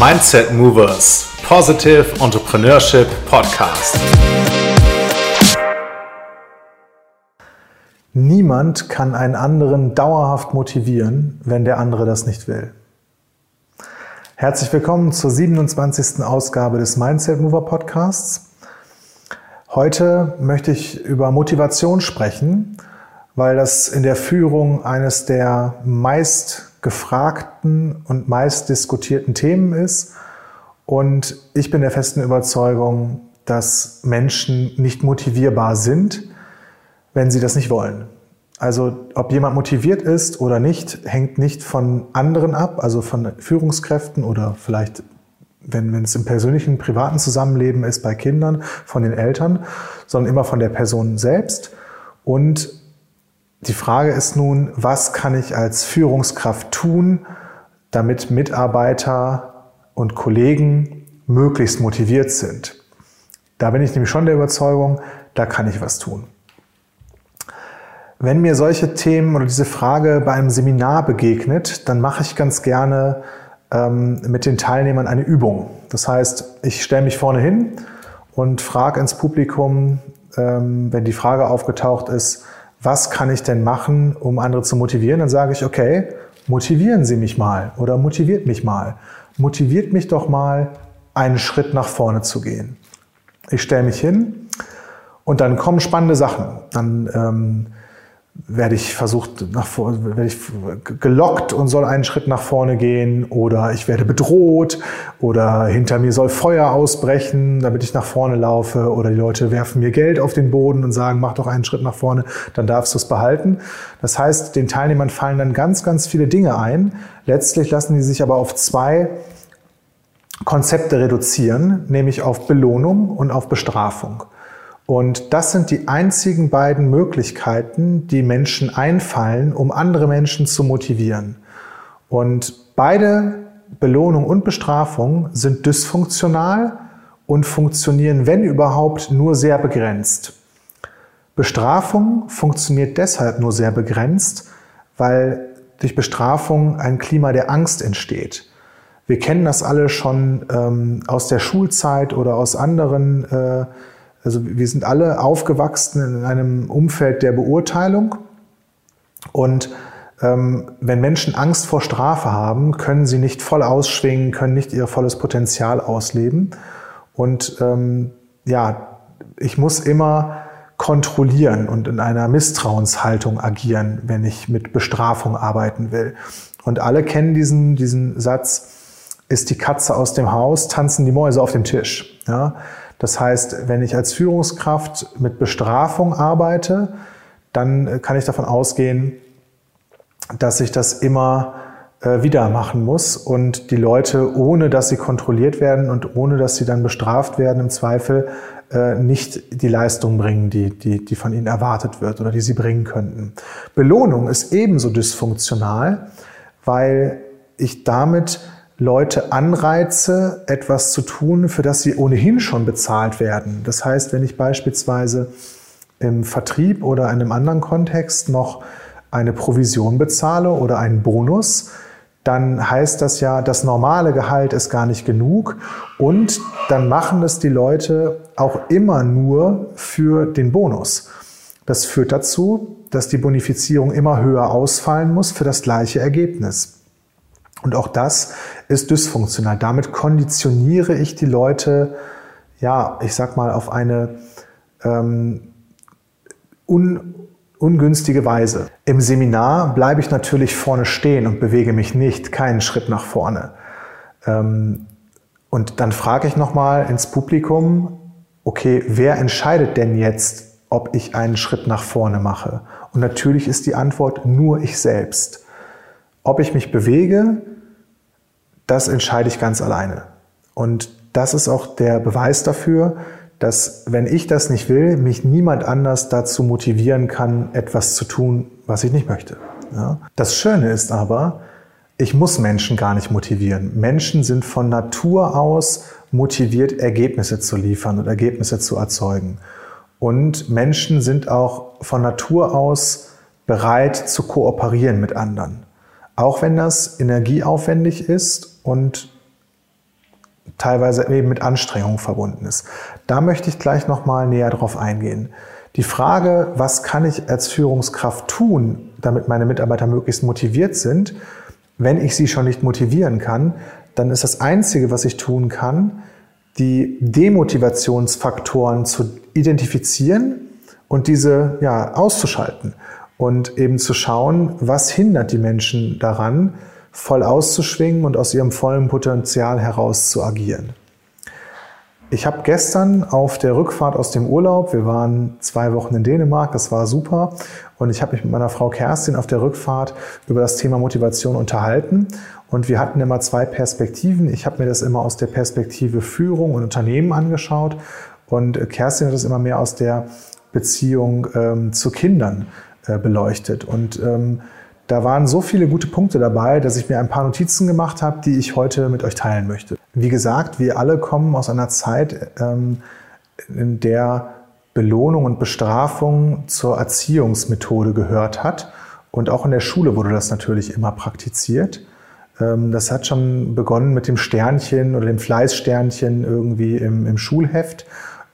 Mindset Movers Positive Entrepreneurship Podcast. Niemand kann einen anderen dauerhaft motivieren, wenn der andere das nicht will. Herzlich willkommen zur 27. Ausgabe des Mindset Mover Podcasts. Heute möchte ich über Motivation sprechen, weil das in der Führung eines der meist gefragten und meist diskutierten Themen ist. Und ich bin der festen Überzeugung, dass Menschen nicht motivierbar sind, wenn sie das nicht wollen. Also ob jemand motiviert ist oder nicht, hängt nicht von anderen ab, also von Führungskräften oder vielleicht wenn, wenn es im persönlichen, privaten Zusammenleben ist, bei Kindern, von den Eltern, sondern immer von der Person selbst. Und die Frage ist nun, was kann ich als Führungskraft tun, damit Mitarbeiter und Kollegen möglichst motiviert sind? Da bin ich nämlich schon der Überzeugung, da kann ich was tun. Wenn mir solche Themen oder diese Frage bei einem Seminar begegnet, dann mache ich ganz gerne ähm, mit den Teilnehmern eine Übung. Das heißt, ich stelle mich vorne hin und frage ins Publikum, ähm, wenn die Frage aufgetaucht ist, was kann ich denn machen, um andere zu motivieren? Dann sage ich, okay, motivieren Sie mich mal oder motiviert mich mal. Motiviert mich doch mal, einen Schritt nach vorne zu gehen. Ich stelle mich hin und dann kommen spannende Sachen. Dann ähm, werde ich versucht, nach vor, werde ich gelockt und soll einen Schritt nach vorne gehen oder ich werde bedroht oder hinter mir soll Feuer ausbrechen, damit ich nach vorne laufe oder die Leute werfen mir Geld auf den Boden und sagen, mach doch einen Schritt nach vorne, dann darfst du es behalten. Das heißt, den Teilnehmern fallen dann ganz, ganz viele Dinge ein. Letztlich lassen die sich aber auf zwei Konzepte reduzieren, nämlich auf Belohnung und auf Bestrafung. Und das sind die einzigen beiden Möglichkeiten, die Menschen einfallen, um andere Menschen zu motivieren. Und beide Belohnung und Bestrafung sind dysfunktional und funktionieren, wenn überhaupt, nur sehr begrenzt. Bestrafung funktioniert deshalb nur sehr begrenzt, weil durch Bestrafung ein Klima der Angst entsteht. Wir kennen das alle schon ähm, aus der Schulzeit oder aus anderen äh, also wir sind alle aufgewachsen in einem Umfeld der Beurteilung. Und ähm, wenn Menschen Angst vor Strafe haben, können sie nicht voll ausschwingen, können nicht ihr volles Potenzial ausleben. Und ähm, ja, ich muss immer kontrollieren und in einer Misstrauenshaltung agieren, wenn ich mit Bestrafung arbeiten will. Und alle kennen diesen, diesen Satz, ist die Katze aus dem Haus, tanzen die Mäuse auf dem Tisch. Ja? Das heißt, wenn ich als Führungskraft mit Bestrafung arbeite, dann äh, kann ich davon ausgehen, dass ich das immer äh, wieder machen muss und die Leute, ohne dass sie kontrolliert werden und ohne dass sie dann bestraft werden, im Zweifel äh, nicht die Leistung bringen, die, die, die von ihnen erwartet wird oder die sie bringen könnten. Belohnung ist ebenso dysfunktional, weil ich damit Leute anreize, etwas zu tun, für das sie ohnehin schon bezahlt werden. Das heißt, wenn ich beispielsweise im Vertrieb oder in einem anderen Kontext noch eine Provision bezahle oder einen Bonus, dann heißt das ja, das normale Gehalt ist gar nicht genug und dann machen es die Leute auch immer nur für den Bonus. Das führt dazu, dass die Bonifizierung immer höher ausfallen muss für das gleiche Ergebnis. Und auch das ist dysfunktional. Damit konditioniere ich die Leute, ja, ich sag mal, auf eine ähm, un, ungünstige Weise. Im Seminar bleibe ich natürlich vorne stehen und bewege mich nicht, keinen Schritt nach vorne. Ähm, und dann frage ich nochmal ins Publikum, okay, wer entscheidet denn jetzt, ob ich einen Schritt nach vorne mache? Und natürlich ist die Antwort nur ich selbst. Ob ich mich bewege, das entscheide ich ganz alleine. Und das ist auch der Beweis dafür, dass wenn ich das nicht will, mich niemand anders dazu motivieren kann, etwas zu tun, was ich nicht möchte. Ja? Das Schöne ist aber, ich muss Menschen gar nicht motivieren. Menschen sind von Natur aus motiviert, Ergebnisse zu liefern und Ergebnisse zu erzeugen. Und Menschen sind auch von Natur aus bereit zu kooperieren mit anderen. Auch wenn das energieaufwendig ist und teilweise eben mit Anstrengung verbunden ist. Da möchte ich gleich nochmal näher drauf eingehen. Die Frage, was kann ich als Führungskraft tun, damit meine Mitarbeiter möglichst motiviert sind, wenn ich sie schon nicht motivieren kann, dann ist das Einzige, was ich tun kann, die Demotivationsfaktoren zu identifizieren und diese ja, auszuschalten und eben zu schauen, was hindert die Menschen daran, voll auszuschwingen und aus ihrem vollen Potenzial heraus zu agieren. Ich habe gestern auf der Rückfahrt aus dem Urlaub, wir waren zwei Wochen in Dänemark, das war super, und ich habe mich mit meiner Frau Kerstin auf der Rückfahrt über das Thema Motivation unterhalten. Und wir hatten immer zwei Perspektiven. Ich habe mir das immer aus der Perspektive Führung und Unternehmen angeschaut. Und Kerstin hat das immer mehr aus der Beziehung ähm, zu Kindern äh, beleuchtet. Und ähm, da waren so viele gute Punkte dabei, dass ich mir ein paar Notizen gemacht habe, die ich heute mit euch teilen möchte. Wie gesagt, wir alle kommen aus einer Zeit, ähm, in der Belohnung und Bestrafung zur Erziehungsmethode gehört hat. Und auch in der Schule wurde das natürlich immer praktiziert. Ähm, das hat schon begonnen mit dem Sternchen oder dem Fleißsternchen irgendwie im, im Schulheft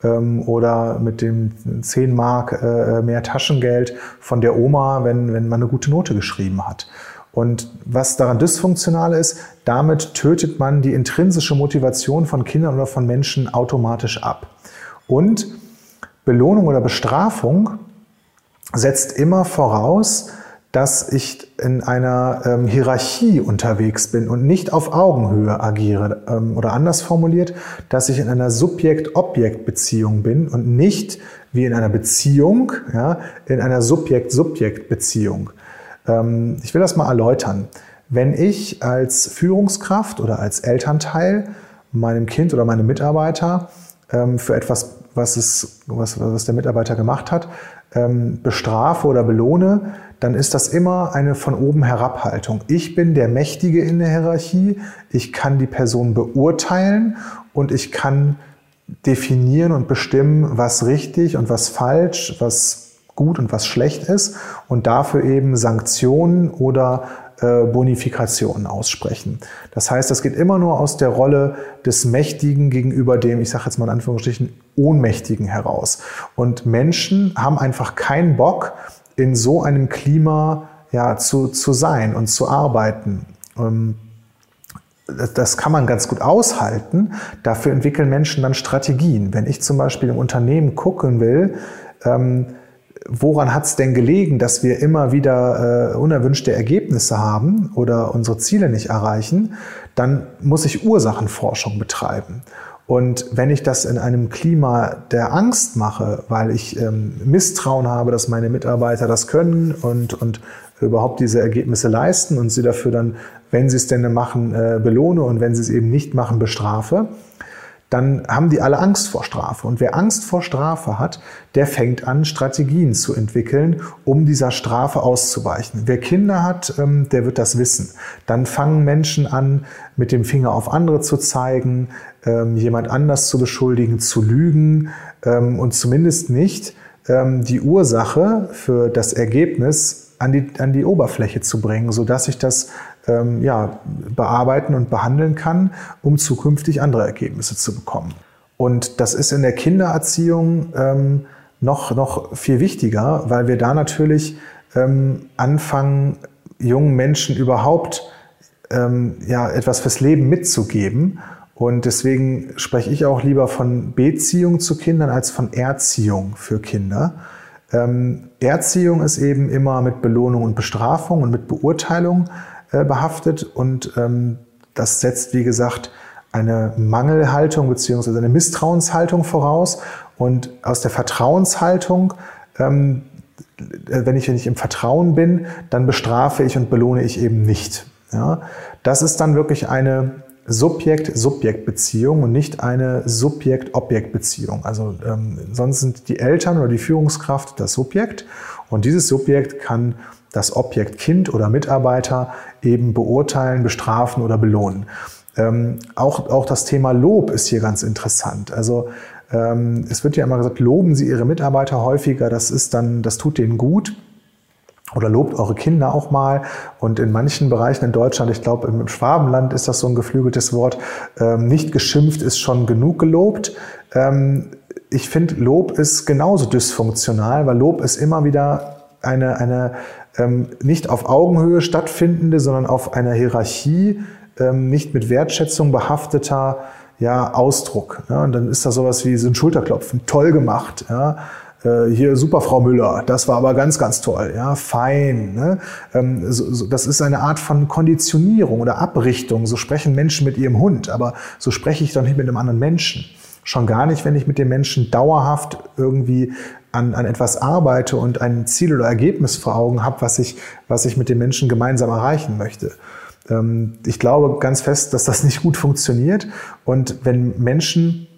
oder mit dem 10 Mark äh, mehr Taschengeld von der Oma, wenn, wenn man eine gute Note geschrieben hat. Und was daran dysfunktional ist, damit tötet man die intrinsische Motivation von Kindern oder von Menschen automatisch ab. Und Belohnung oder Bestrafung setzt immer voraus, dass ich in einer ähm, Hierarchie unterwegs bin und nicht auf Augenhöhe agiere. Ähm, oder anders formuliert, dass ich in einer Subjekt-Objekt-Beziehung bin und nicht wie in einer Beziehung, ja, in einer Subjekt-Subjekt-Beziehung. Ähm, ich will das mal erläutern. Wenn ich als Führungskraft oder als Elternteil meinem Kind oder meinem Mitarbeiter ähm, für etwas, was, es, was, was der Mitarbeiter gemacht hat, ähm, bestrafe oder belohne, dann ist das immer eine von oben herab Haltung. Ich bin der Mächtige in der Hierarchie, ich kann die Person beurteilen und ich kann definieren und bestimmen, was richtig und was falsch, was gut und was schlecht ist und dafür eben Sanktionen oder äh, Bonifikationen aussprechen. Das heißt, das geht immer nur aus der Rolle des Mächtigen gegenüber dem, ich sage jetzt mal in Anführungsstrichen, Ohnmächtigen heraus. Und Menschen haben einfach keinen Bock, in so einem Klima ja, zu, zu sein und zu arbeiten. Ähm, das kann man ganz gut aushalten. Dafür entwickeln Menschen dann Strategien. Wenn ich zum Beispiel im Unternehmen gucken will, ähm, woran hat es denn gelegen, dass wir immer wieder äh, unerwünschte Ergebnisse haben oder unsere Ziele nicht erreichen, dann muss ich Ursachenforschung betreiben. Und wenn ich das in einem Klima der Angst mache, weil ich ähm, Misstrauen habe, dass meine Mitarbeiter das können und, und überhaupt diese Ergebnisse leisten und sie dafür dann, wenn sie es denn machen, äh, belohne und wenn sie es eben nicht machen, bestrafe, dann haben die alle Angst vor Strafe. Und wer Angst vor Strafe hat, der fängt an, Strategien zu entwickeln, um dieser Strafe auszuweichen. Wer Kinder hat, ähm, der wird das wissen. Dann fangen Menschen an, mit dem Finger auf andere zu zeigen, ähm, jemand anders zu beschuldigen, zu lügen ähm, und zumindest nicht die Ursache für das Ergebnis an die, an die Oberfläche zu bringen, sodass ich das ähm, ja, bearbeiten und behandeln kann, um zukünftig andere Ergebnisse zu bekommen. Und das ist in der Kindererziehung ähm, noch, noch viel wichtiger, weil wir da natürlich ähm, anfangen, jungen Menschen überhaupt ähm, ja, etwas fürs Leben mitzugeben. Und deswegen spreche ich auch lieber von Beziehung zu Kindern als von Erziehung für Kinder. Ähm, Erziehung ist eben immer mit Belohnung und Bestrafung und mit Beurteilung äh, behaftet und ähm, das setzt, wie gesagt, eine Mangelhaltung beziehungsweise eine Misstrauenshaltung voraus und aus der Vertrauenshaltung, ähm, wenn ich nicht im Vertrauen bin, dann bestrafe ich und belohne ich eben nicht. Ja? Das ist dann wirklich eine Subjekt-Subjekt-Beziehung und nicht eine Subjekt-Objekt-Beziehung. Also ähm, sonst sind die Eltern oder die Führungskraft das Subjekt und dieses Subjekt kann das Objekt Kind oder Mitarbeiter eben beurteilen, bestrafen oder belohnen. Ähm, auch, auch das Thema Lob ist hier ganz interessant. Also ähm, es wird ja immer gesagt, loben Sie Ihre Mitarbeiter häufiger, das ist dann, das tut denen gut. Oder lobt eure Kinder auch mal. Und in manchen Bereichen in Deutschland, ich glaube im Schwabenland ist das so ein geflügeltes Wort, ähm, nicht geschimpft ist schon genug gelobt. Ähm, ich finde, Lob ist genauso dysfunktional, weil Lob ist immer wieder eine, eine ähm, nicht auf Augenhöhe stattfindende, sondern auf einer Hierarchie, ähm, nicht mit Wertschätzung behafteter ja, Ausdruck. Ja, und dann ist da sowas wie so ein Schulterklopfen, toll gemacht. Ja. Äh, hier super Frau Müller, das war aber ganz, ganz toll, ja, fein. Ne? Ähm, so, so, das ist eine Art von Konditionierung oder Abrichtung. So sprechen Menschen mit ihrem Hund, aber so spreche ich doch nicht mit einem anderen Menschen. Schon gar nicht, wenn ich mit dem Menschen dauerhaft irgendwie an, an etwas arbeite und ein Ziel oder Ergebnis vor Augen habe, was ich, was ich mit dem Menschen gemeinsam erreichen möchte. Ähm, ich glaube ganz fest, dass das nicht gut funktioniert. Und wenn Menschen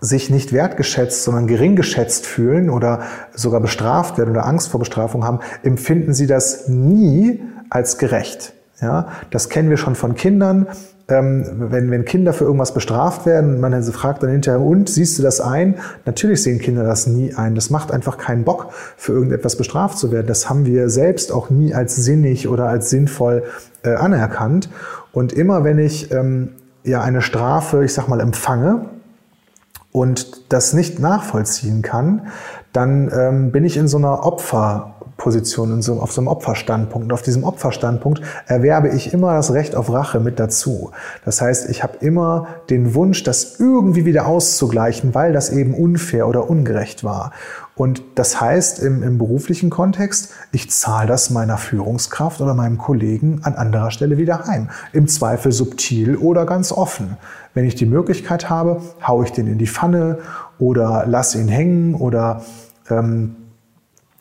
sich nicht wertgeschätzt, sondern gering geschätzt fühlen oder sogar bestraft werden oder Angst vor Bestrafung haben, empfinden sie das nie als gerecht. Ja, das kennen wir schon von Kindern. Ähm, wenn, wenn Kinder für irgendwas bestraft werden, man fragt dann hinterher, und siehst du das ein? Natürlich sehen Kinder das nie ein. Das macht einfach keinen Bock, für irgendetwas bestraft zu werden. Das haben wir selbst auch nie als sinnig oder als sinnvoll äh, anerkannt. Und immer wenn ich ähm, ja eine Strafe, ich sag mal, empfange, und das nicht nachvollziehen kann, dann ähm, bin ich in so einer Opferposition, in so, auf so einem Opferstandpunkt. Und auf diesem Opferstandpunkt erwerbe ich immer das Recht auf Rache mit dazu. Das heißt, ich habe immer den Wunsch, das irgendwie wieder auszugleichen, weil das eben unfair oder ungerecht war. Und das heißt im, im beruflichen Kontext, ich zahle das meiner Führungskraft oder meinem Kollegen an anderer Stelle wieder heim. Im Zweifel subtil oder ganz offen. Wenn ich die Möglichkeit habe, haue ich den in die Pfanne oder lasse ihn hängen oder ähm,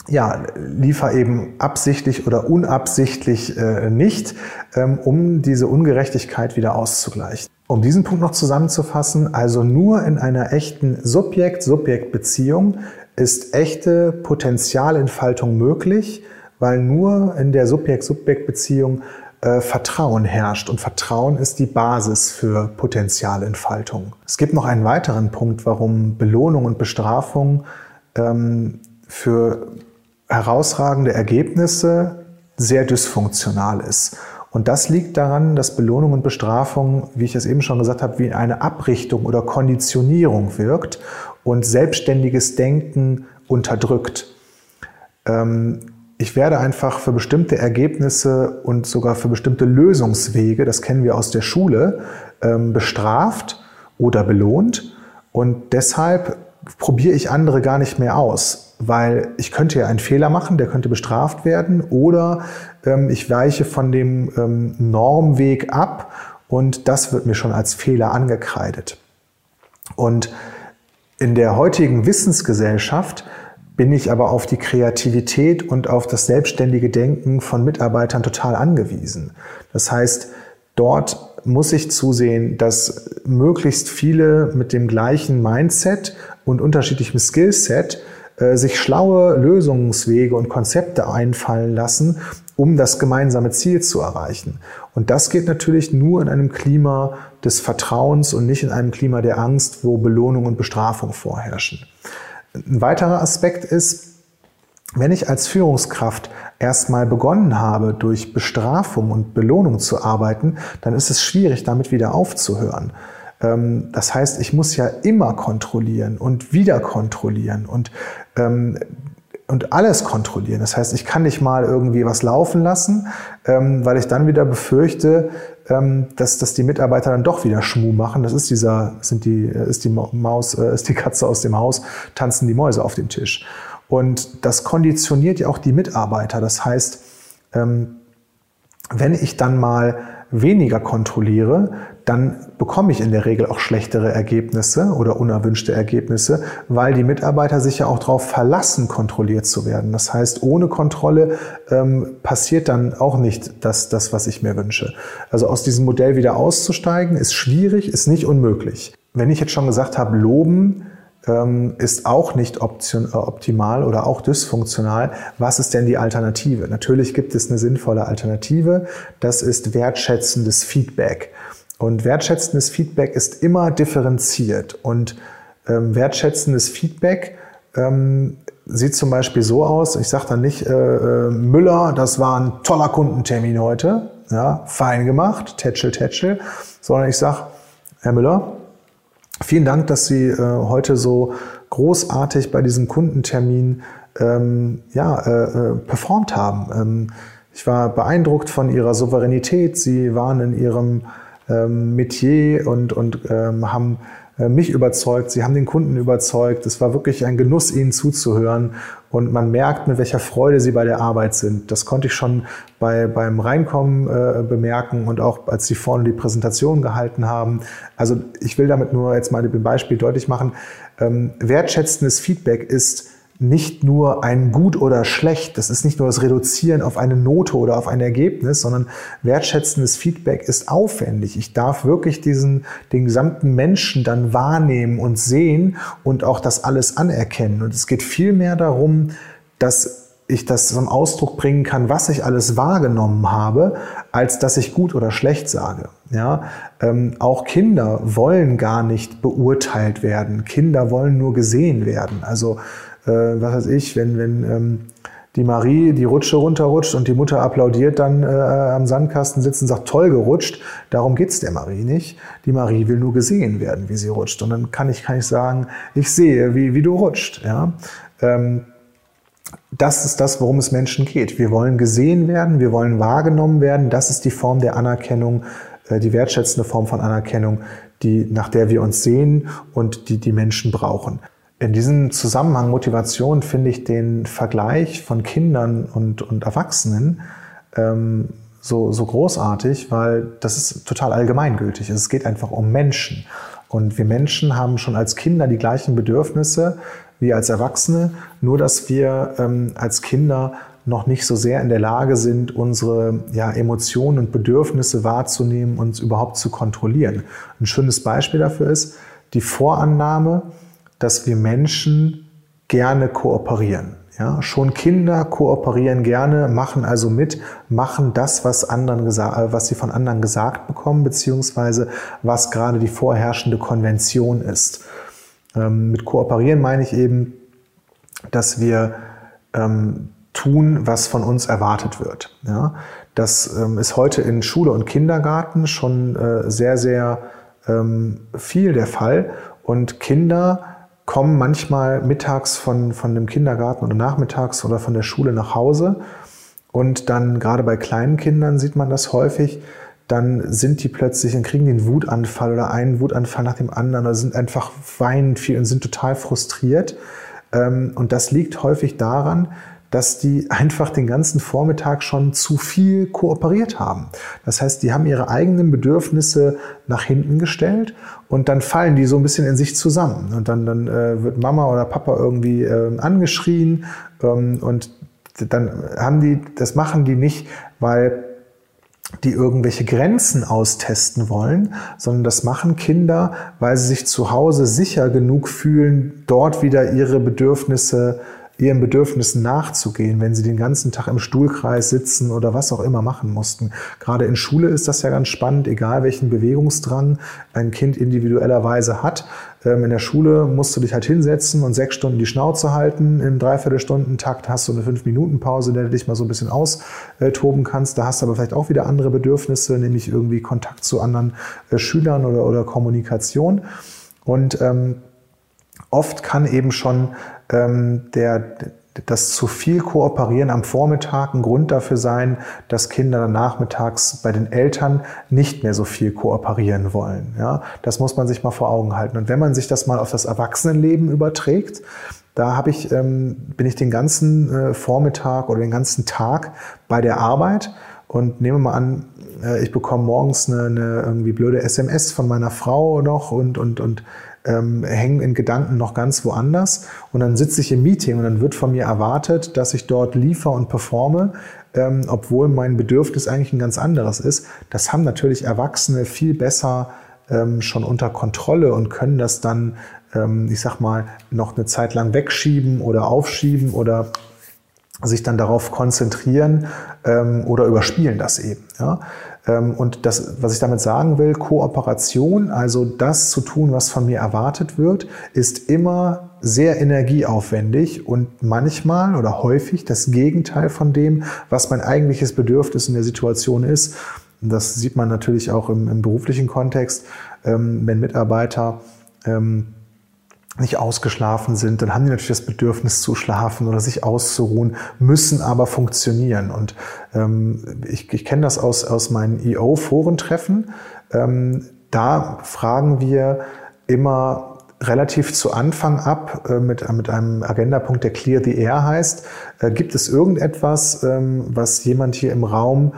ja, liefer eben absichtlich oder unabsichtlich äh, nicht, ähm, um diese Ungerechtigkeit wieder auszugleichen. Um diesen Punkt noch zusammenzufassen, also nur in einer echten Subjekt-Subjekt-Beziehung ist echte Potenzialentfaltung möglich, weil nur in der Subjekt-Subjekt-Beziehung äh, Vertrauen herrscht. Und Vertrauen ist die Basis für Potenzialentfaltung. Es gibt noch einen weiteren Punkt, warum Belohnung und Bestrafung ähm, für herausragende Ergebnisse sehr dysfunktional ist. Und das liegt daran, dass Belohnung und Bestrafung, wie ich es eben schon gesagt habe, wie eine Abrichtung oder Konditionierung wirkt und selbstständiges Denken unterdrückt. Ähm, ich werde einfach für bestimmte Ergebnisse und sogar für bestimmte Lösungswege, das kennen wir aus der Schule, ähm, bestraft oder belohnt. Und deshalb probiere ich andere gar nicht mehr aus, weil ich könnte ja einen Fehler machen, der könnte bestraft werden, oder ähm, ich weiche von dem Normweg ab und das wird mir schon als Fehler angekreidet. Und in der heutigen Wissensgesellschaft bin ich aber auf die Kreativität und auf das selbstständige Denken von Mitarbeitern total angewiesen. Das heißt, dort muss ich zusehen, dass möglichst viele mit dem gleichen Mindset und unterschiedlichem Skillset sich schlaue Lösungswege und Konzepte einfallen lassen, um das gemeinsame Ziel zu erreichen. Und das geht natürlich nur in einem Klima des Vertrauens und nicht in einem Klima der Angst, wo Belohnung und Bestrafung vorherrschen. Ein weiterer Aspekt ist, wenn ich als Führungskraft erstmal begonnen habe, durch Bestrafung und Belohnung zu arbeiten, dann ist es schwierig, damit wieder aufzuhören. Ähm, das heißt, ich muss ja immer kontrollieren und wieder kontrollieren und, ähm, und alles kontrollieren. Das heißt, ich kann nicht mal irgendwie was laufen lassen, ähm, weil ich dann wieder befürchte, dass, dass die Mitarbeiter dann doch wieder Schmuh machen. Das ist dieser, sind die, ist die Maus, äh, ist die Katze aus dem Haus, tanzen die Mäuse auf dem Tisch. Und das konditioniert ja auch die Mitarbeiter. Das heißt, wenn ich dann mal weniger kontrolliere, dann bekomme ich in der Regel auch schlechtere Ergebnisse oder unerwünschte Ergebnisse, weil die Mitarbeiter sich ja auch darauf verlassen, kontrolliert zu werden. Das heißt, ohne Kontrolle ähm, passiert dann auch nicht das, das, was ich mir wünsche. Also aus diesem Modell wieder auszusteigen, ist schwierig, ist nicht unmöglich. Wenn ich jetzt schon gesagt habe, loben, ähm, ist auch nicht option, äh, optimal oder auch dysfunktional. Was ist denn die Alternative? Natürlich gibt es eine sinnvolle Alternative. Das ist wertschätzendes Feedback. Und wertschätzendes Feedback ist immer differenziert. Und ähm, wertschätzendes Feedback ähm, sieht zum Beispiel so aus, ich sage dann nicht, äh, äh, Müller, das war ein toller Kundentermin heute, ja, fein gemacht, tätschel, tätschel, sondern ich sage, Herr Müller, vielen Dank, dass Sie äh, heute so großartig bei diesem Kundentermin ähm, ja, äh, äh, performt haben. Ähm, ich war beeindruckt von Ihrer Souveränität. Sie waren in Ihrem ähm, Metier und, und ähm, haben äh, mich überzeugt, sie haben den Kunden überzeugt. Es war wirklich ein Genuss, ihnen zuzuhören. Und man merkt, mit welcher Freude sie bei der Arbeit sind. Das konnte ich schon bei, beim Reinkommen äh, bemerken und auch als sie vorne die Präsentation gehalten haben. Also ich will damit nur jetzt mal ein Beispiel deutlich machen. Ähm, wertschätzendes Feedback ist nicht nur ein gut oder schlecht, das ist nicht nur das Reduzieren auf eine Note oder auf ein Ergebnis, sondern wertschätzendes Feedback ist aufwendig. Ich darf wirklich diesen, den gesamten Menschen dann wahrnehmen und sehen und auch das alles anerkennen. Und es geht viel mehr darum, dass ich das zum Ausdruck bringen kann, was ich alles wahrgenommen habe, als dass ich gut oder schlecht sage. Ja, ähm, auch Kinder wollen gar nicht beurteilt werden. Kinder wollen nur gesehen werden. Also äh, was weiß ich, wenn, wenn ähm, die Marie die Rutsche runterrutscht und die Mutter applaudiert dann äh, am Sandkasten sitzen und sagt, toll gerutscht. Darum geht's der Marie nicht. Die Marie will nur gesehen werden, wie sie rutscht. Und dann kann ich, kann ich sagen, ich sehe, wie, wie du rutscht. Ja? Ähm, das ist das, worum es Menschen geht. Wir wollen gesehen werden, wir wollen wahrgenommen werden. Das ist die Form der Anerkennung, äh, die wertschätzende Form von Anerkennung, die, nach der wir uns sehen und die die Menschen brauchen. In diesem Zusammenhang Motivation finde ich den Vergleich von Kindern und, und Erwachsenen ähm, so, so großartig, weil das ist total allgemeingültig. Es geht einfach um Menschen. Und wir Menschen haben schon als Kinder die gleichen Bedürfnisse wie als Erwachsene, nur dass wir ähm, als Kinder noch nicht so sehr in der Lage sind, unsere ja, Emotionen und Bedürfnisse wahrzunehmen und überhaupt zu kontrollieren. Ein schönes Beispiel dafür ist die Vorannahme, dass wir Menschen gerne kooperieren. Ja, schon Kinder kooperieren gerne, machen also mit, machen das, was, anderen äh, was sie von anderen gesagt bekommen, beziehungsweise was gerade die vorherrschende Konvention ist. Ähm, mit kooperieren meine ich eben, dass wir ähm, tun, was von uns erwartet wird. Ja, das ähm, ist heute in Schule und Kindergarten schon äh, sehr, sehr ähm, viel der Fall. Und Kinder kommen manchmal mittags von, von dem Kindergarten oder nachmittags oder von der Schule nach Hause. Und dann gerade bei kleinen Kindern sieht man das häufig, dann sind die plötzlich, dann kriegen die einen Wutanfall oder einen Wutanfall nach dem anderen oder sind einfach weinend viel und sind total frustriert. Ähm, und das liegt häufig daran, dass die einfach den ganzen Vormittag schon zu viel kooperiert haben. Das heißt, die haben ihre eigenen Bedürfnisse nach hinten gestellt und dann fallen die so ein bisschen in sich zusammen. Und dann, dann äh, wird Mama oder Papa irgendwie äh, angeschrien ähm, und dann haben die, das machen die nicht, weil die irgendwelche Grenzen austesten wollen, sondern das machen Kinder, weil sie sich zu Hause sicher genug fühlen, dort wieder ihre Bedürfnisse ihren Bedürfnissen nachzugehen, wenn sie den ganzen Tag im Stuhlkreis sitzen oder was auch immer machen mussten. Gerade in Schule ist das ja ganz spannend, egal welchen Bewegungsdrang ein Kind individuellerweise hat. Ähm, in der Schule musst du dich halt hinsetzen und sechs Stunden die Schnauze halten. Im Dreiviertelstundentakt hast du eine Fünf-Minuten-Pause, in der du dich mal so ein bisschen austoben kannst. Da hast du aber vielleicht auch wieder andere Bedürfnisse, nämlich irgendwie Kontakt zu anderen äh, Schülern oder, oder Kommunikation. Und ähm, oft kann eben schon der, das zu viel Kooperieren am Vormittag ein Grund dafür sein, dass Kinder nachmittags bei den Eltern nicht mehr so viel kooperieren wollen. Ja, das muss man sich mal vor Augen halten. Und wenn man sich das mal auf das Erwachsenenleben überträgt, da habe ich, ähm, bin ich den ganzen äh, Vormittag oder den ganzen Tag bei der Arbeit und nehme mal an, äh, ich bekomme morgens eine, eine irgendwie blöde SMS von meiner Frau noch und, und, und ähm, hängen in Gedanken noch ganz woanders. Und dann sitze ich im Meeting und dann wird von mir erwartet, dass ich dort liefere und performe, ähm, obwohl mein Bedürfnis eigentlich ein ganz anderes ist. Das haben natürlich Erwachsene viel besser ähm, schon unter Kontrolle und können das dann, ähm, ich sag mal, noch eine Zeit lang wegschieben oder aufschieben oder sich dann darauf konzentrieren ähm, oder überspielen das eben. Ja? Ähm, und das, was ich damit sagen will, Kooperation, also das zu tun, was von mir erwartet wird, ist immer sehr energieaufwendig und manchmal oder häufig das Gegenteil von dem, was mein eigentliches Bedürfnis in der Situation ist. Das sieht man natürlich auch im, im beruflichen Kontext, ähm, wenn Mitarbeiter ähm, nicht ausgeschlafen sind, dann haben die natürlich das Bedürfnis zu schlafen oder sich auszuruhen, müssen aber funktionieren. Und ähm, ich, ich kenne das aus, aus meinen EO-Forentreffen. Ähm, da fragen wir immer relativ zu Anfang ab äh, mit, mit einem Agendapunkt, der Clear the Air heißt. Äh, gibt es irgendetwas, ähm, was jemand hier im Raum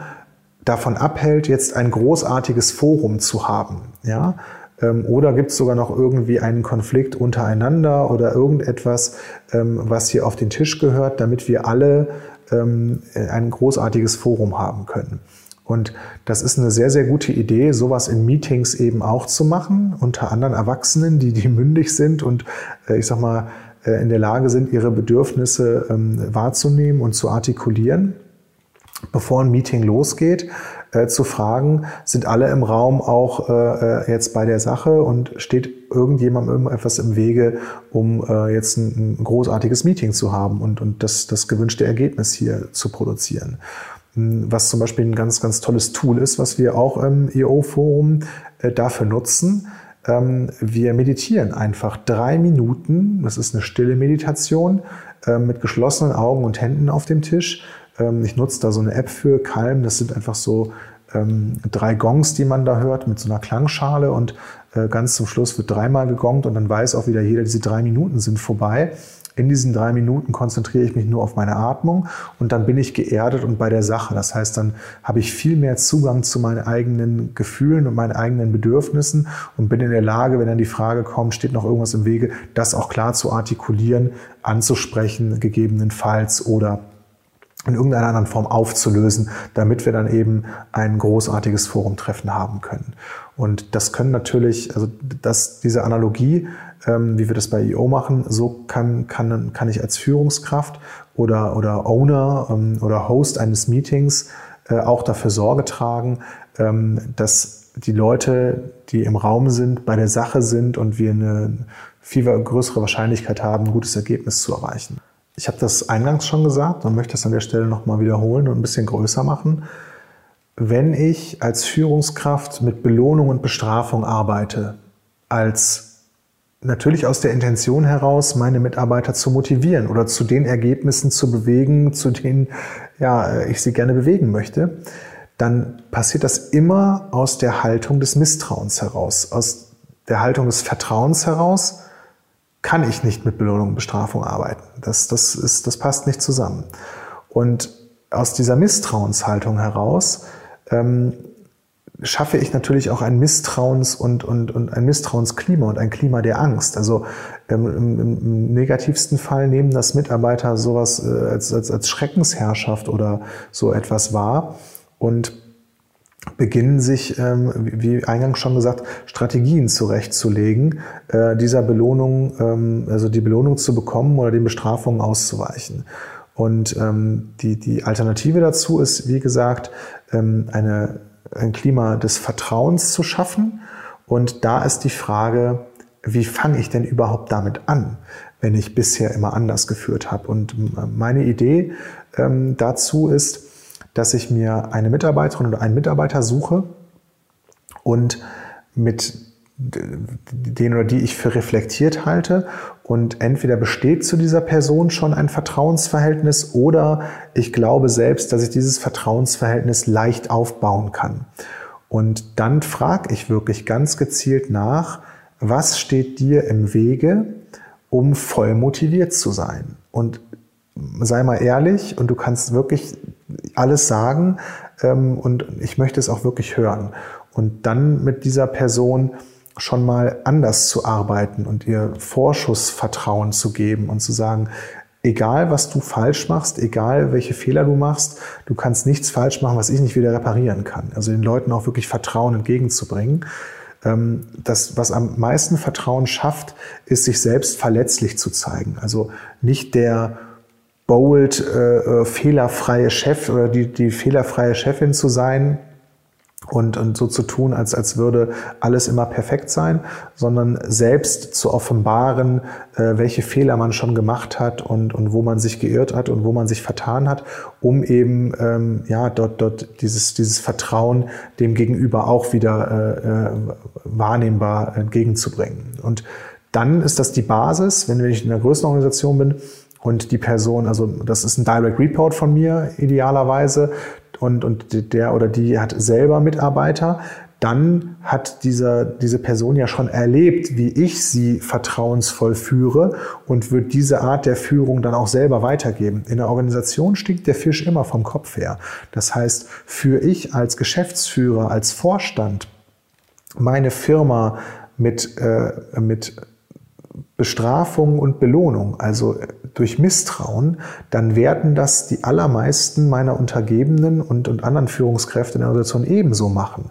davon abhält, jetzt ein großartiges Forum zu haben? Ja? Ähm, oder gibt es sogar noch irgendwie einen Konflikt untereinander oder irgendetwas, ähm, was hier auf den Tisch gehört, damit wir alle ähm, ein großartiges Forum haben können? Und das ist eine sehr, sehr gute Idee, sowas in Meetings eben auch zu machen, unter anderen Erwachsenen, die, die mündig sind und äh, ich sag mal, äh, in der Lage sind, ihre Bedürfnisse wahrzunehmen und zu artikulieren, bevor ein Meeting losgeht äh, zu fragen, sind alle im Raum auch äh, äh, jetzt bei der Sache und steht irgendjemandem etwas im Wege, um äh, jetzt ein, ein, großartiges Meeting zu haben und, und das, das gewünschte Ergebnis hier zu produzieren. Hm, was zum Beispiel ein ganz, ganz tolles Tool ist, was wir auch im EO-Forum äh, dafür nutzen. Ähm, wir meditieren einfach drei Minuten, das ist eine stille Meditation, mit geschlossenen Augen und Händen auf dem Tisch ich nutze da so eine App für Calm. Das sind einfach so ähm, drei Gongs, die man da hört mit so einer Klangschale und äh, ganz zum Schluss wird dreimal gegongt und dann weiß auch wieder jeder, diese drei Minuten sind vorbei. In diesen drei Minuten konzentriere ich mich nur auf meine Atmung und dann bin ich geerdet und bei der Sache. Das heißt, dann habe ich viel mehr Zugang zu meinen eigenen Gefühlen und meinen eigenen Bedürfnissen und bin in der Lage, wenn dann die Frage kommt, steht noch irgendwas im Wege, das auch klar zu artikulieren, anzusprechen, gegebenenfalls oder in irgendeiner anderen Form aufzulösen, damit wir dann eben ein großartiges Forumtreffen haben können. Und das können natürlich, also das, diese Analogie, ähm, wie wir das bei IO machen, so kann, kann, kann ich als Führungskraft oder, oder Owner ähm, oder Host eines Meetings äh, auch dafür Sorge tragen, ähm, dass die Leute, die im Raum sind, bei der Sache sind und wir eine viel größere Wahrscheinlichkeit haben, ein gutes Ergebnis zu erreichen. Ich habe das eingangs schon gesagt und möchte es an der Stelle nochmal wiederholen und ein bisschen größer machen. Wenn ich als Führungskraft mit Belohnung und Bestrafung arbeite, als natürlich aus der Intention heraus, meine Mitarbeiter zu motivieren oder zu den Ergebnissen zu bewegen, zu denen ja, ich sie gerne bewegen möchte, dann passiert das immer aus der Haltung des Misstrauens heraus, aus der Haltung des Vertrauens heraus, kann ich nicht mit Belohnung und Bestrafung arbeiten. Das, das, ist, das passt nicht zusammen. Und aus dieser Misstrauenshaltung heraus ähm, schaffe ich natürlich auch ein Misstrauens- und, und, und ein Misstrauensklima und ein Klima der Angst. Also ähm, im, im, negativsten Fall nehmen das Mitarbeiter sowas äh, als, als, als Schreckensherrschaft oder so etwas wahr. Und beginnen sich, ähm, wie eingangs schon gesagt, Strategien zurechtzulegen, äh, dieser Belohnung, ähm, also die Belohnung zu bekommen oder den Bestrafungen auszuweichen. Und ähm, die, die Alternative dazu ist, wie gesagt, eine, ein Klima des Vertrauens zu schaffen. Und da ist die Frage, wie fange ich denn überhaupt damit an, wenn ich bisher immer anders geführt habe? Und meine Idee dazu ist, dass ich mir eine Mitarbeiterin oder einen Mitarbeiter suche und mit den oder die ich für reflektiert halte und entweder besteht zu dieser Person schon ein Vertrauensverhältnis oder ich glaube selbst, dass ich dieses Vertrauensverhältnis leicht aufbauen kann. Und dann frage ich wirklich ganz gezielt nach, was steht dir im Wege, um voll motiviert zu sein? Und sei mal ehrlich und du kannst wirklich alles sagen ähm, und ich möchte es auch wirklich hören. Und dann mit dieser Person schon mal anders zu arbeiten und ihr Vorschussvertrauen zu geben und zu sagen, egal was du falsch machst, egal welche Fehler du machst, du kannst nichts falsch machen, was ich nicht wieder reparieren kann. Also den Leuten auch wirklich Vertrauen entgegenzubringen. Ähm, das, was am meisten Vertrauen schafft, ist, sich selbst verletzlich zu zeigen. Also nicht der bold, äh, äh, fehlerfreie Chef oder die, die fehlerfreie Chefin zu sein, und, und so zu tun, als, als würde alles immer perfekt sein, sondern selbst zu offenbaren, äh, welche Fehler man schon gemacht hat und, und wo man sich geirrt hat und wo man sich vertan hat, um eben ähm, ja, dort, dort dieses, dieses Vertrauen dem Gegenüber auch wieder äh, äh wahrnehmbar entgegenzubringen. Und dann ist das die Basis, wenn ich in einer größeren Organisation bin, und die Person, also das ist ein Direct Report von mir idealerweise, und, und der oder die hat selber Mitarbeiter, dann hat dieser, diese Person ja schon erlebt, wie ich sie vertrauensvoll führe und wird diese Art der Führung dann auch selber weitergeben. In der Organisation stinkt der Fisch immer vom Kopf her. Das heißt, für ich als Geschäftsführer, als Vorstand, meine Firma mit, äh, mit Bestrafung und Belohnung, also durch Misstrauen, dann werden das die allermeisten meiner Untergebenen und, und anderen Führungskräfte in der Organisation ebenso machen.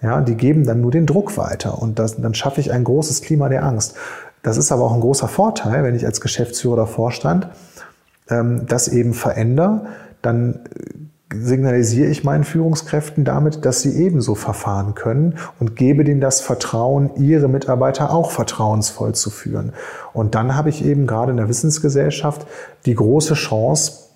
Ja, die geben dann nur den Druck weiter und das, dann schaffe ich ein großes Klima der Angst. Das ist aber auch ein großer Vorteil, wenn ich als Geschäftsführer oder Vorstand ähm, das eben verändere, dann signalisiere ich meinen Führungskräften damit, dass sie ebenso verfahren können und gebe denen das Vertrauen, ihre Mitarbeiter auch vertrauensvoll zu führen. Und dann habe ich eben gerade in der Wissensgesellschaft die große Chance,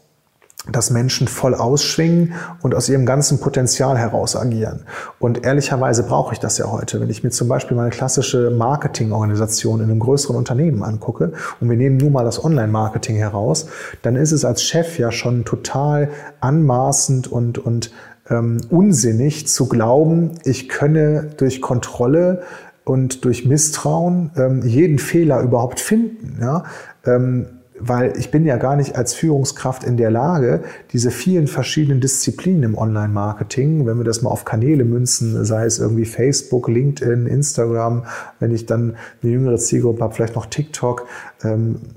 dass Menschen voll ausschwingen und aus ihrem ganzen Potenzial heraus agieren. Und ehrlicherweise brauche ich das ja heute. Wenn ich mir zum Beispiel meine klassische Marketingorganisation in einem größeren Unternehmen angucke und wir nehmen nur mal das Online-Marketing heraus, dann ist es als Chef ja schon total anmaßend und, und ähm, unsinnig zu glauben, ich könne durch Kontrolle und durch Misstrauen ähm, jeden Fehler überhaupt finden. Ja? Ähm, weil ich bin ja gar nicht als Führungskraft in der Lage, diese vielen verschiedenen Disziplinen im Online-Marketing, wenn wir das mal auf Kanäle münzen, sei es irgendwie Facebook, LinkedIn, Instagram, wenn ich dann eine jüngere Zielgruppe habe, vielleicht noch TikTok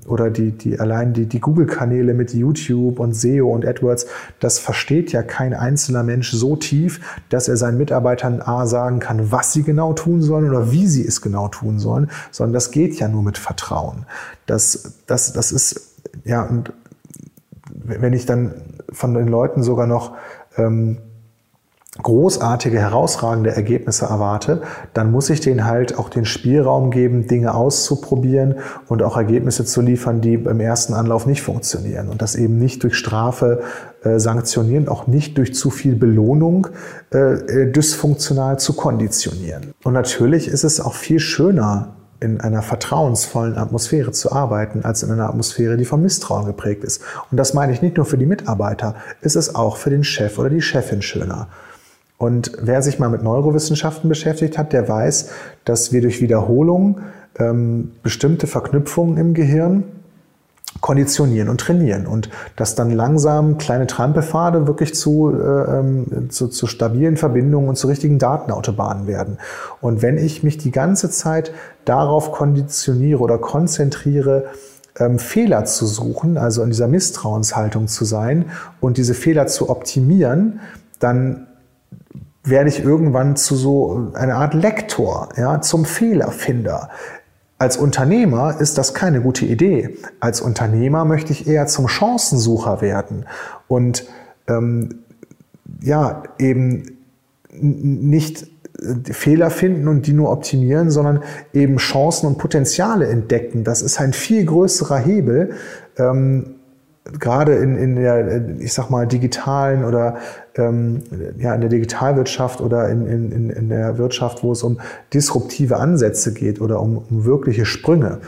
oder die, die allein die, die Google-Kanäle mit YouTube und SEO und AdWords, das versteht ja kein einzelner Mensch so tief, dass er seinen Mitarbeitern A sagen kann, was sie genau tun sollen oder wie sie es genau tun sollen, sondern das geht ja nur mit Vertrauen. Das, das, das ist, ja, und wenn ich dann von den Leuten sogar noch ähm, großartige, herausragende Ergebnisse erwarte, dann muss ich denen halt auch den Spielraum geben, Dinge auszuprobieren und auch Ergebnisse zu liefern, die im ersten Anlauf nicht funktionieren. Und das eben nicht durch Strafe äh, sanktionieren, auch nicht durch zu viel Belohnung äh, äh dysfunktional zu konditionieren. Und natürlich ist es auch viel schöner, in einer vertrauensvollen Atmosphäre zu arbeiten, als in einer Atmosphäre, die vom Misstrauen geprägt ist. Und das meine ich nicht nur für die Mitarbeiter, ist es auch für den Chef oder die Chefin schöner. Und wer sich mal mit Neurowissenschaften beschäftigt hat, der weiß, dass wir durch Wiederholung ähm, bestimmte Verknüpfungen im Gehirn konditionieren und trainieren und dass dann langsam kleine Trampelpfade wirklich zu, äh, ähm, zu, zu stabilen Verbindungen und zu richtigen Datenautobahnen werden. Und wenn ich mich die ganze Zeit darauf konditioniere oder konzentriere, ähm, Fehler zu suchen, also in dieser Misstrauenshaltung zu sein und diese Fehler zu optimieren, dann werde ich irgendwann zu so einer Art Lektor, ja, zum Fehlerfinder. Als Unternehmer ist das keine gute Idee. Als Unternehmer möchte ich eher zum Chancensucher werden und ähm, ja eben nicht äh, Fehler finden und die nur optimieren, sondern eben Chancen und Potenziale entdecken. Das ist ein viel größerer Hebel, ähm, gerade in, in der, ich sag mal, digitalen oder ähm, ja, in der Digitalwirtschaft oder in, in, in der Wirtschaft, wo es um disruptive Ansätze geht oder um, um wirkliche Sprünge.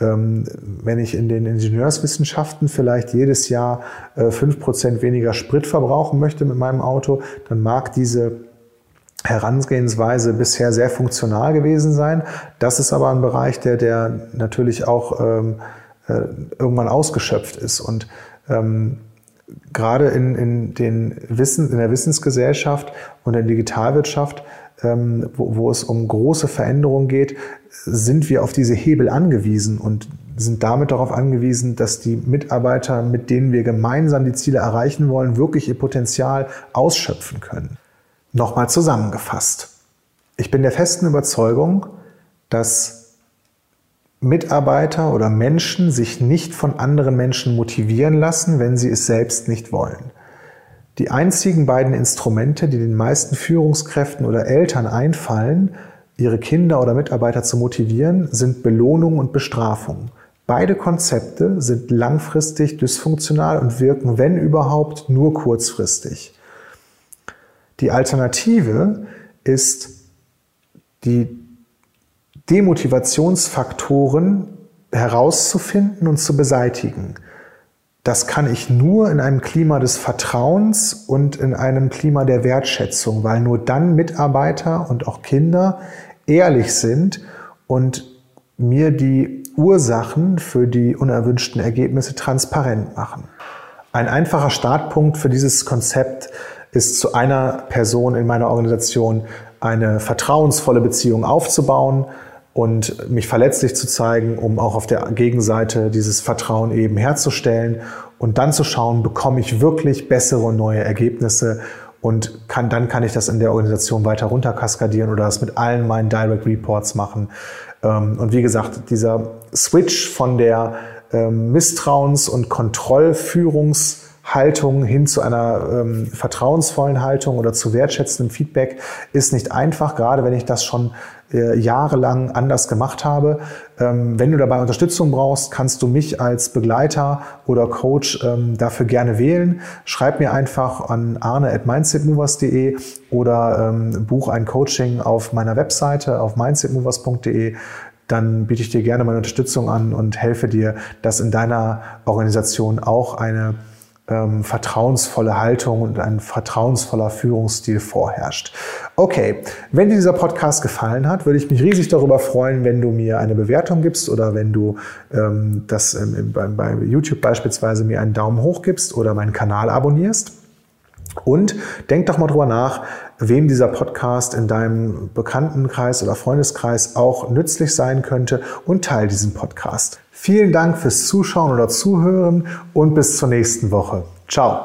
Ähm, wenn ich in den Ingenieurswissenschaften vielleicht jedes Jahr äh, fünf äh, Prozent weniger Sprit verbrauchen möchte mit meinem Auto, dann mag diese Herangehensweise bisher sehr funktional gewesen sein. Das ist aber ein Bereich, der, der natürlich auch ähm, äh, irgendwann ausgeschöpft ist. Und ähm, gerade in, in, den Wissen, in der Wissensgesellschaft und der Digitalwirtschaft, ähm, wo, wo es um große Veränderungen geht, sind wir auf diese Hebel angewiesen und sind damit darauf angewiesen, dass die Mitarbeiter, mit denen wir gemeinsam die Ziele erreichen wollen, wirklich ihr Potenzial ausschöpfen können. Nochmal zusammengefasst. Ich bin der festen Überzeugung, dass Mitarbeiter oder Menschen sich nicht von anderen Menschen motivieren lassen, wenn sie es selbst nicht wollen. Die einzigen beiden Instrumente, die den meisten Führungskräften oder Eltern einfallen, ihre Kinder oder Mitarbeiter zu motivieren, sind Belohnung und Bestrafung. Beide Konzepte sind langfristig dysfunktional und wirken, wenn überhaupt, nur kurzfristig. Die Alternative ist, die Demotivationsfaktoren herauszufinden und zu beseitigen. Das kann ich nur in einem Klima des Vertrauens und in einem Klima der Wertschätzung, weil nur dann Mitarbeiter und auch Kinder ehrlich sind und mir die Ursachen für die unerwünschten Ergebnisse transparent machen. Ein einfacher Startpunkt für dieses Konzept ist zu einer Person in meiner Organisation eine vertrauensvolle Beziehung aufzubauen und mich verletzlich zu zeigen, um auch auf der Gegenseite dieses Vertrauen eben herzustellen und dann zu schauen, bekomme ich wirklich bessere und neue Ergebnisse und kann, dann kann ich das in der Organisation weiter runterkaskadieren oder das mit allen meinen Direct Reports machen. Ähm, und wie gesagt, dieser Switch von der ähm, Misstrauens- und Kontrollführungshaltung hin zu einer ähm, vertrauensvollen Haltung oder zu wertschätzendem Feedback ist nicht einfach, gerade wenn ich das schon äh, jahrelang anders gemacht habe. Ähm, wenn du dabei Unterstützung brauchst, kannst du mich als Begleiter oder Coach ähm, dafür gerne wählen. Schreib mir einfach an arne at mindsetmovers.de oder ähm, buch ein Coaching auf meiner Webseite auf mindsetmovers.de dann biete ich dir gerne meine Unterstützung an und helfe dir, dass in deiner Organisation auch eine ähm, vertrauensvolle Haltung und ein vertrauensvoller Führungsstil vorherrscht. Okay, wenn dir dieser Podcast gefallen hat, würde ich mich riesig darüber freuen, wenn du mir eine Bewertung gibst oder wenn du ähm, das ähm, bei, bei YouTube beispielsweise mir einen Daumen hoch gibst oder meinen Kanal abonnierst. Und denk doch mal drüber nach, wem dieser Podcast in deinem Bekanntenkreis oder Freundeskreis auch nützlich sein könnte und teile diesen Podcast. Vielen Dank fürs Zuschauen oder Zuhören und bis zur nächsten Woche. Ciao.